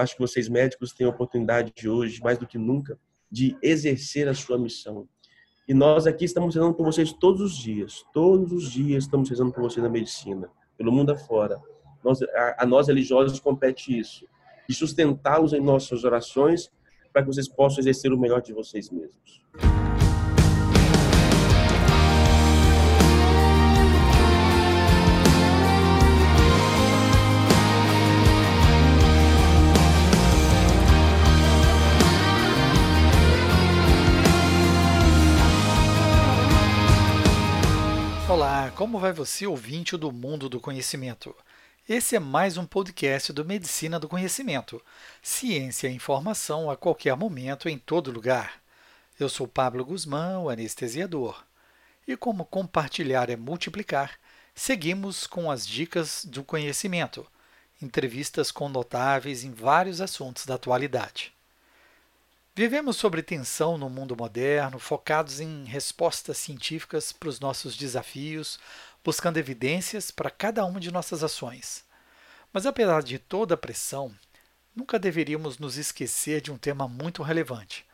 acho que vocês médicos têm a oportunidade de hoje, mais do que nunca, de exercer a sua missão. E nós aqui estamos rezando por vocês todos os dias. Todos os dias estamos rezando por vocês na medicina, pelo mundo afora. Nós, a, a nós religiosos compete isso. E sustentá-los em nossas orações para que vocês possam exercer o melhor de vocês mesmos. Como vai você, ouvinte do mundo do conhecimento? Esse é mais um podcast do Medicina do Conhecimento. Ciência e informação a qualquer momento, em todo lugar. Eu sou Pablo Guzmán, o anestesiador. E como compartilhar é multiplicar, seguimos com as dicas do conhecimento, entrevistas com notáveis em vários assuntos da atualidade. Vivemos sobre tensão no mundo moderno, focados em respostas científicas para os nossos desafios, buscando evidências para cada uma de nossas ações. Mas apesar de toda a pressão, nunca deveríamos nos esquecer de um tema muito relevante: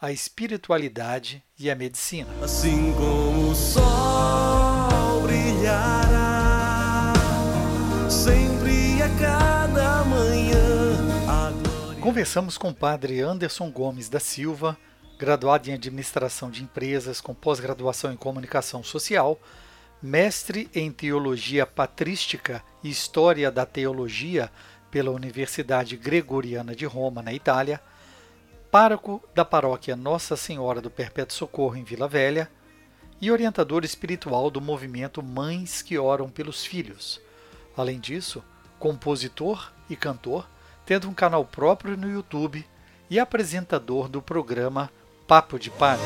a espiritualidade e a medicina. Assim como o sol brilhará, sempre Conversamos com o padre Anderson Gomes da Silva, graduado em administração de empresas com pós-graduação em comunicação social mestre em teologia patrística e história da teologia pela Universidade Gregoriana de Roma, na Itália, pároco da paróquia Nossa Senhora do Perpétuo Socorro em Vila Velha e orientador espiritual do movimento Mães que Oram pelos Filhos. Além disso, compositor e cantor, tendo um canal próprio no YouTube e apresentador do programa Papo de Padre.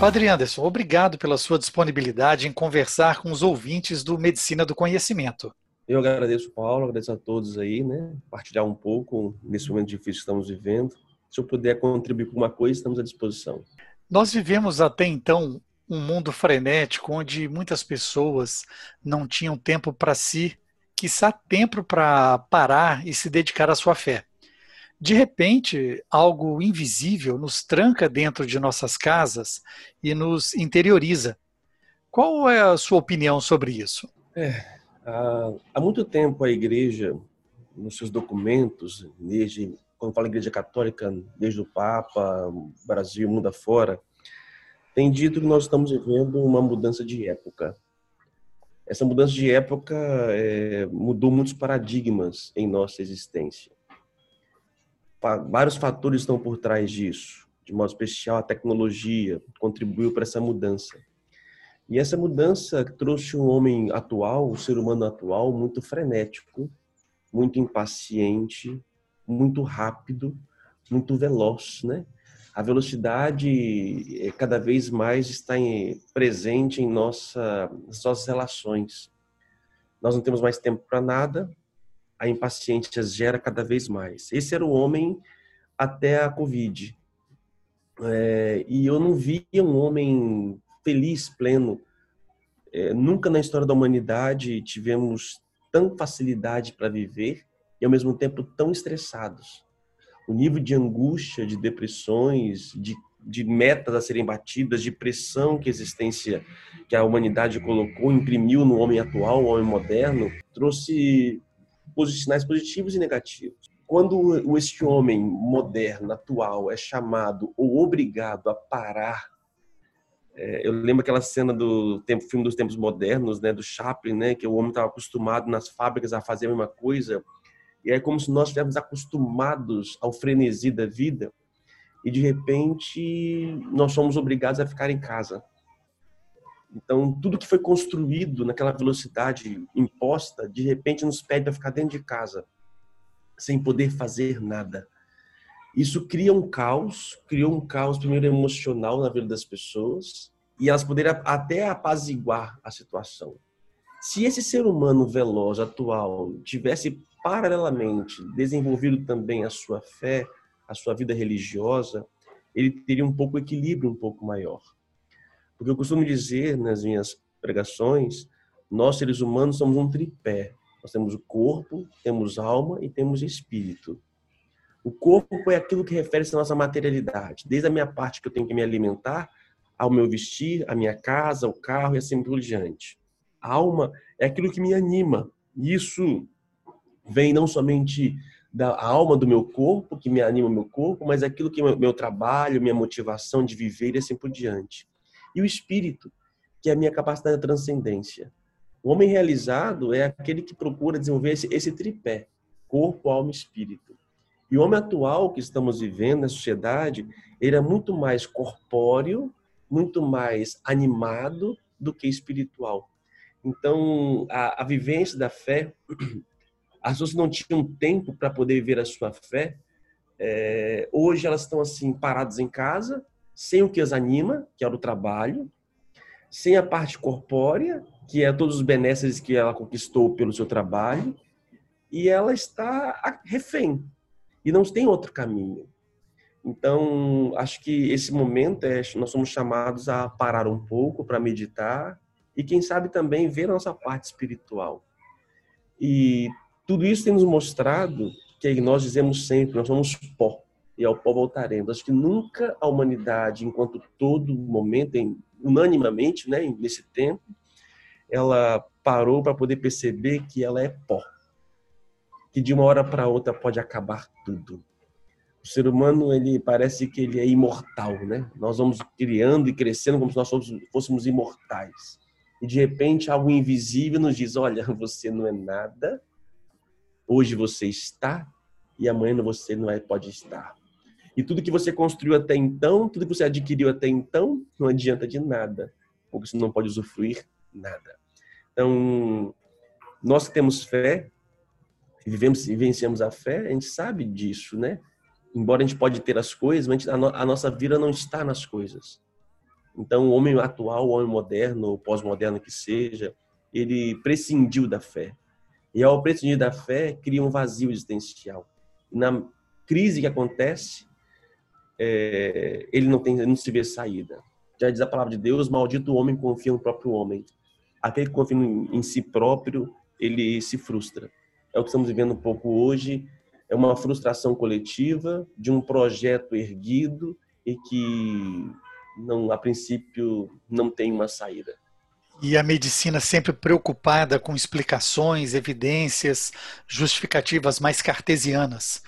Padre Anderson, obrigado pela sua disponibilidade em conversar com os ouvintes do Medicina do Conhecimento. Eu agradeço, Paulo, agradeço a todos aí, né? Partilhar um pouco nesse momento difícil que estamos vivendo. Se eu puder contribuir com uma coisa, estamos à disposição. Nós vivemos até então um mundo frenético onde muitas pessoas não tinham tempo para si, quiçá tempo para parar e se dedicar à sua fé de repente, algo invisível nos tranca dentro de nossas casas e nos interioriza. Qual é a sua opinião sobre isso? É, há, há muito tempo a igreja, nos seus documentos, desde quando fala igreja católica, desde o Papa, Brasil, mundo afora, tem dito que nós estamos vivendo uma mudança de época. Essa mudança de época é, mudou muitos paradigmas em nossa existência vários fatores estão por trás disso. De modo especial, a tecnologia contribuiu para essa mudança. E essa mudança trouxe um homem atual, um ser humano atual, muito frenético, muito impaciente, muito rápido, muito veloz, né? A velocidade eh, cada vez mais está em, presente em nossa, nossas relações. Nós não temos mais tempo para nada, a impaciência gera cada vez mais. Esse era o homem até a Covid. É, e eu não via um homem feliz, pleno. É, nunca na história da humanidade tivemos tão facilidade para viver e ao mesmo tempo tão estressados. O nível de angústia, de depressões, de, de metas a serem batidas, de pressão que a existência, que a humanidade colocou, imprimiu no homem atual, o homem moderno, trouxe sinais positivos e negativos. Quando este homem moderno, atual, é chamado ou obrigado a parar, é, eu lembro aquela cena do tempo, filme dos tempos modernos, né, do Chaplin, né, que o homem estava acostumado nas fábricas a fazer a mesma coisa, e é como se nós estivéssemos acostumados ao frenesi da vida, e de repente nós somos obrigados a ficar em casa. Então, tudo que foi construído naquela velocidade imposta, de repente nos pede para ficar dentro de casa, sem poder fazer nada. Isso cria um caos, criou um caos primeiro emocional na vida das pessoas, e elas poderiam até apaziguar a situação. Se esse ser humano veloz, atual, tivesse paralelamente desenvolvido também a sua fé, a sua vida religiosa, ele teria um pouco equilíbrio um pouco maior. Porque eu costumo dizer nas minhas pregações, nós seres humanos somos um tripé. Nós temos o corpo, temos alma e temos espírito. O corpo é aquilo que refere-se à nossa materialidade, desde a minha parte que eu tenho que me alimentar, ao meu vestir, a minha casa, o carro e assim por diante. A alma é aquilo que me anima. Isso vem não somente da alma do meu corpo, que me anima o meu corpo, mas aquilo que é meu trabalho, minha motivação de viver e assim por diante. E o espírito, que é a minha capacidade de transcendência. O homem realizado é aquele que procura desenvolver esse, esse tripé: corpo, alma e espírito. E o homem atual que estamos vivendo na sociedade, ele é muito mais corpóreo, muito mais animado do que espiritual. Então, a, a vivência da fé as pessoas não tinham tempo para poder viver a sua fé. É, hoje elas estão assim paradas em casa, sem o que as anima, que é o trabalho, sem a parte corpórea, que é todos os benesses que ela conquistou pelo seu trabalho, e ela está refém e não tem outro caminho. Então, acho que esse momento é, nós somos chamados a parar um pouco para meditar e quem sabe também ver a nossa parte espiritual. E tudo isso tem nos mostrado que nós dizemos sempre, nós somos pó e ao pó voltaremos. Acho que nunca a humanidade, enquanto todo momento, unanimamente, né, nesse tempo, ela parou para poder perceber que ela é pó. Que de uma hora para outra pode acabar tudo. O ser humano, ele parece que ele é imortal, né? Nós vamos criando e crescendo como se nós fôssemos imortais. E de repente algo invisível nos diz: "Olha, você não é nada, Hoje você está e amanhã você não é, pode estar. E tudo que você construiu até então, tudo que você adquiriu até então, não adianta de nada, porque você não pode usufruir nada. Então, nós que temos fé, vivemos e vencemos a fé, a gente sabe disso, né? Embora a gente pode ter as coisas, mas a, a nossa vida não está nas coisas. Então, o homem atual, o homem moderno, ou pós-moderno que seja, ele prescindiu da fé. E ao prescindir da fé, cria um vazio existencial. Na crise que acontece, é, ele não tem, não se vê saída. Já diz a palavra de Deus: maldito o homem confia no próprio homem. Aquele que confia em si próprio, ele se frustra. É o que estamos vivendo um pouco hoje. É uma frustração coletiva de um projeto erguido e que não, a princípio, não tem uma saída. E a medicina sempre preocupada com explicações, evidências, justificativas mais cartesianas.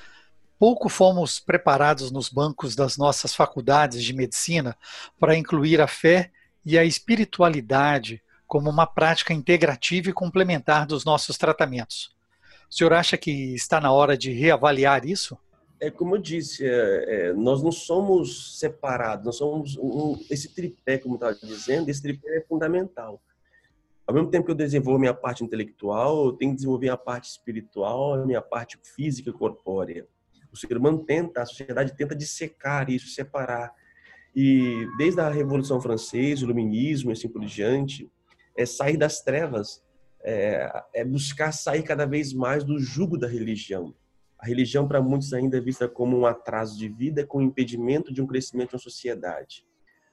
Pouco fomos preparados nos bancos das nossas faculdades de medicina para incluir a fé e a espiritualidade como uma prática integrativa e complementar dos nossos tratamentos. O senhor acha que está na hora de reavaliar isso? É como eu disse, é, é, nós não somos separados, nós somos um, esse tripé, como estava dizendo, esse tripé é fundamental. Ao mesmo tempo que eu desenvolvo minha parte intelectual, eu tenho que desenvolver a parte espiritual, a minha parte física corpórea. O ser humano tenta, a sociedade tenta dissecar isso, separar. E desde a Revolução Francesa, o Iluminismo e assim por diante, é sair das trevas, é, é buscar sair cada vez mais do jugo da religião. A religião, para muitos, ainda é vista como um atraso de vida, com impedimento de um crescimento na sociedade.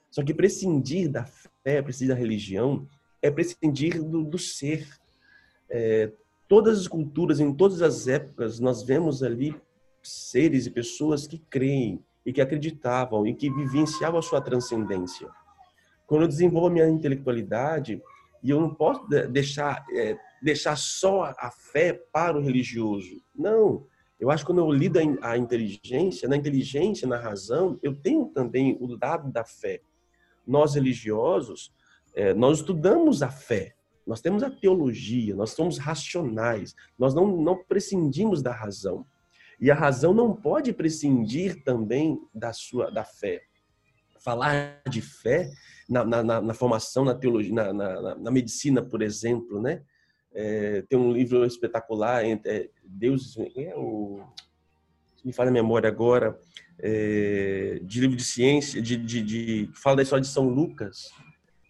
Só que prescindir da fé, prescindir da religião, é prescindir do, do ser. É, todas as culturas, em todas as épocas, nós vemos ali seres e pessoas que creem e que acreditavam e que vivenciavam a sua transcendência. Quando eu desenvolvo a minha intelectualidade, e eu não posso deixar, é, deixar só a fé para o religioso. Não. Eu acho que quando eu lido a inteligência, na inteligência, na razão, eu tenho também o lado da fé. Nós religiosos, é, nós estudamos a fé, nós temos a teologia, nós somos racionais, nós não, não prescindimos da razão. E a razão não pode prescindir também da sua da fé. Falar de fé na, na, na formação, na teologia, na, na, na, medicina, por exemplo, né? É, tem um livro espetacular, é, Deus, é o, me fala a memória agora, é, de livro de ciência, de, de, de, fala da história de São Lucas,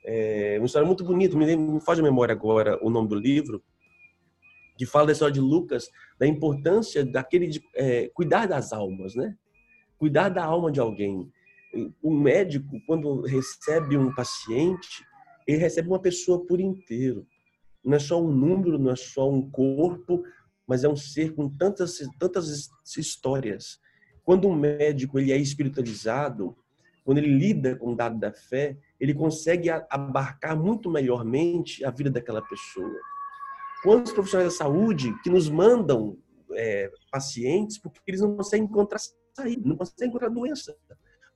é uma história muito bonita, me, me faz a memória agora o nome do livro, que fala da história de Lucas, da importância daquele de é, cuidar das almas, né? Cuidar da alma de alguém. O médico, quando recebe um paciente, ele recebe uma pessoa por inteiro. Não é só um número, não é só um corpo, mas é um ser com tantas, tantas histórias. Quando um médico ele é espiritualizado, quando ele lida com o dado da fé, ele consegue abarcar muito melhormente a vida daquela pessoa. Quantos profissionais da saúde que nos mandam é, pacientes porque eles não conseguem encontrar saída, não conseguem encontrar doença.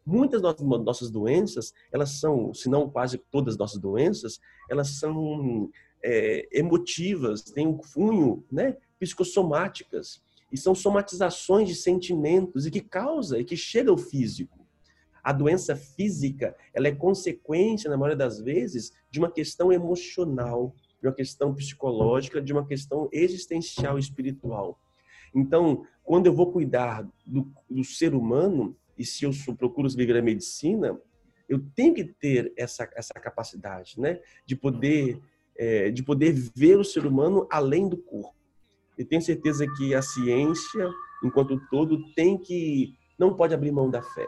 Muitas das nossas doenças, elas são, se não quase todas as nossas doenças, elas são é, emotivas, têm um cunho né, psicossomáticas. E são somatizações de sentimentos e que causa e que chega ao físico. A doença física, ela é consequência, na maioria das vezes, de uma questão emocional, de uma questão psicológica, de uma questão existencial espiritual. Então, quando eu vou cuidar do, do ser humano, e se eu procuro viver a medicina, eu tenho que ter essa, essa capacidade, né? De poder, é, de poder ver o ser humano além do corpo. E tenho certeza que a ciência, enquanto todo, tem que não pode abrir mão da fé.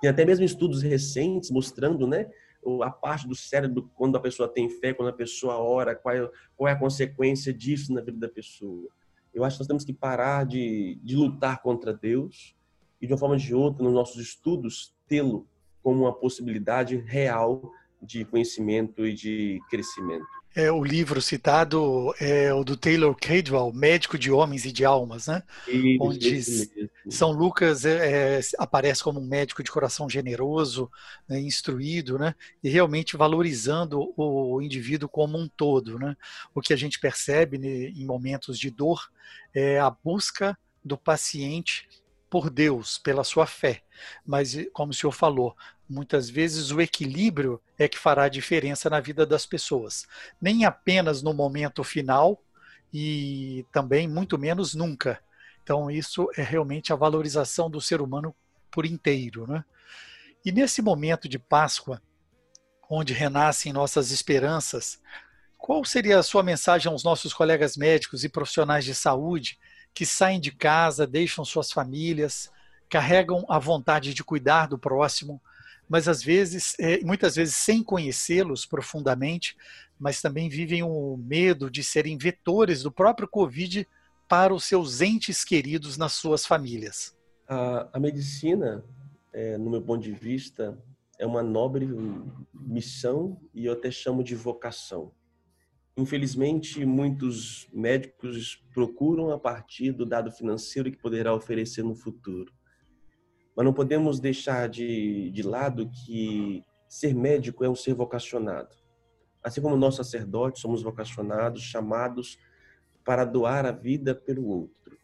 Tem até mesmo estudos recentes mostrando, né, a parte do cérebro quando a pessoa tem fé, quando a pessoa ora, qual é, qual é a consequência disso na vida da pessoa. Eu acho que nós temos que parar de, de lutar contra Deus e, de uma forma ou de outra, nos nossos estudos, tê-lo como uma possibilidade real de conhecimento e de crescimento. É, o livro citado é o do Taylor Cadwell, Médico de Homens e de Almas, né? Isso, Onde São Lucas é, é, aparece como um médico de coração generoso, né, instruído, né? E realmente valorizando o indivíduo como um todo, né? O que a gente percebe né, em momentos de dor é a busca do paciente por Deus, pela sua fé. Mas, como o senhor falou, Muitas vezes o equilíbrio é que fará a diferença na vida das pessoas. Nem apenas no momento final e também muito menos nunca. Então, isso é realmente a valorização do ser humano por inteiro. Né? E nesse momento de Páscoa, onde renascem nossas esperanças, qual seria a sua mensagem aos nossos colegas médicos e profissionais de saúde que saem de casa, deixam suas famílias, carregam a vontade de cuidar do próximo, mas às vezes, é, muitas vezes sem conhecê-los profundamente, mas também vivem o medo de serem vetores do próprio Covid para os seus entes queridos nas suas famílias. A, a medicina, é, no meu ponto de vista, é uma nobre missão e eu até chamo de vocação. Infelizmente, muitos médicos procuram a partir do dado financeiro que poderá oferecer no futuro. Mas não podemos deixar de, de lado que ser médico é um ser vocacionado. Assim como nós sacerdotes somos vocacionados, chamados para doar a vida pelo outro.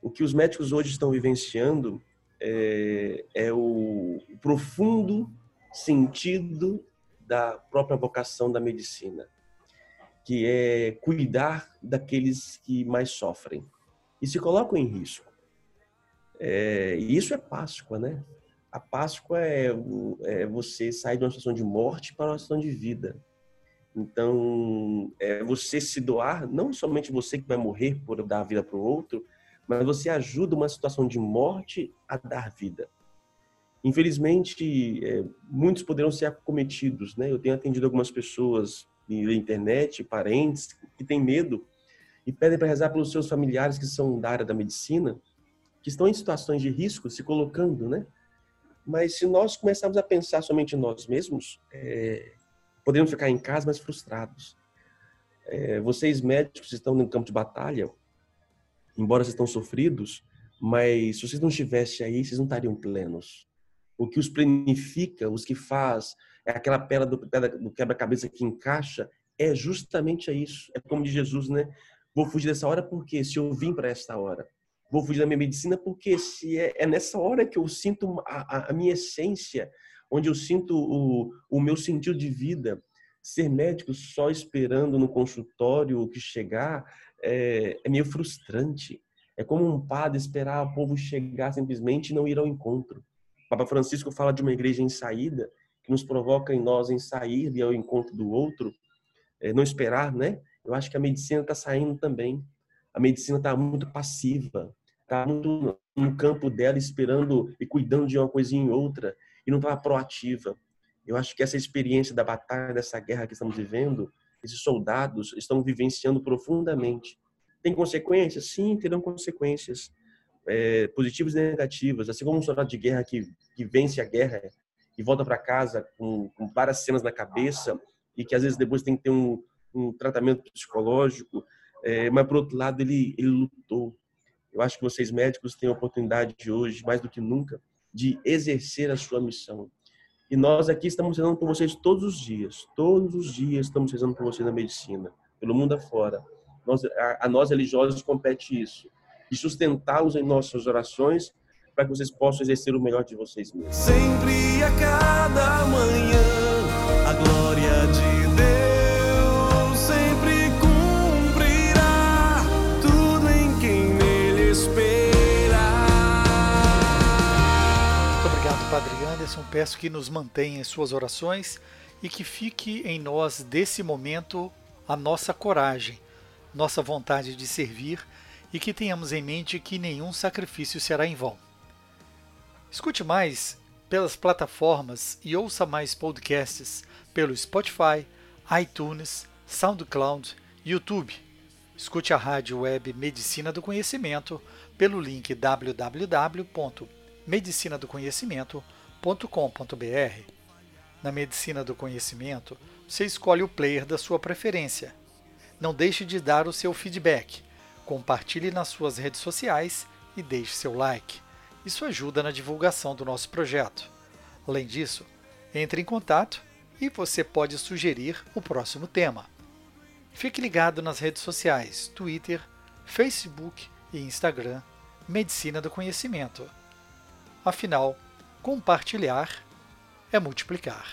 O que os médicos hoje estão vivenciando é, é o profundo sentido da própria vocação da medicina, que é cuidar daqueles que mais sofrem e se colocam em risco. É, e isso é Páscoa, né? A Páscoa é, é, você sair de uma situação de morte para uma situação de vida. Então, é você se doar, não somente você que vai morrer por dar vida para o outro, mas você ajuda uma situação de morte a dar vida. Infelizmente, é, muitos poderão ser acometidos, né? Eu tenho atendido algumas pessoas na internet, parentes, que têm medo e pedem para rezar pelos seus familiares que são da área da medicina, que estão em situações de risco, se colocando, né? Mas se nós começarmos a pensar somente em nós mesmos, é, podemos ficar em casa mais frustrados. É, vocês médicos estão no campo de batalha, embora vocês estão sofridos, mas se vocês não estivessem aí, vocês não estariam plenos. O que os planifica, os que faz, é aquela pedra do, do quebra-cabeça que encaixa, é justamente isso. É como de Jesus, né? Vou fugir dessa hora porque se eu vim para esta hora vou fugir da minha medicina porque se é, é nessa hora que eu sinto a, a, minha essência, onde eu sinto o, o meu sentido de vida. Ser médico só esperando no consultório que chegar é, é meio frustrante. É como um padre esperar o povo chegar simplesmente e não ir ao encontro. O Papa Francisco fala de uma igreja em saída, que nos provoca em nós em sair e ao encontro do outro, é, não esperar, né? Eu acho que a medicina está saindo também. A medicina está muito passiva, está muito no campo dela, esperando e cuidando de uma coisinha em outra, e não estava proativa. Eu acho que essa experiência da batalha, dessa guerra que estamos vivendo, esses soldados estão vivenciando profundamente. Tem consequências? Sim, terão consequências é, positivas e negativas. Assim como um soldado de guerra que, que vence a guerra e volta para casa com, com, várias cenas na cabeça e que às vezes depois tem que ter um, um tratamento psicológico, é, mas por outro lado ele, ele lutou. Eu acho que vocês médicos têm a oportunidade de hoje, mais do que nunca, de exercer a sua missão. E nós aqui estamos rezando por vocês todos os dias. Todos os dias estamos rezando por vocês na medicina, pelo mundo afora. Nós, a, a nós religiosos compete isso. E sustentá-los em nossas orações para que vocês possam exercer o melhor de vocês mesmos. Sempre a cada manhã, a glória de Deus sempre cumprirá tudo em quem nele espera. Muito obrigado, Padre Anderson. Peço que nos mantenha em suas orações e que fique em nós, desse momento, a nossa coragem, nossa vontade de servir e que tenhamos em mente que nenhum sacrifício será em vão. Escute mais pelas plataformas e ouça mais podcasts pelo Spotify, iTunes, SoundCloud, YouTube. Escute a rádio web Medicina do Conhecimento pelo link www.medicinadoconhecimento.com.br. Na Medicina do Conhecimento, você escolhe o player da sua preferência. Não deixe de dar o seu feedback. Compartilhe nas suas redes sociais e deixe seu like. Isso ajuda na divulgação do nosso projeto. Além disso, entre em contato e você pode sugerir o próximo tema. Fique ligado nas redes sociais Twitter, Facebook e Instagram Medicina do Conhecimento. Afinal, compartilhar é multiplicar.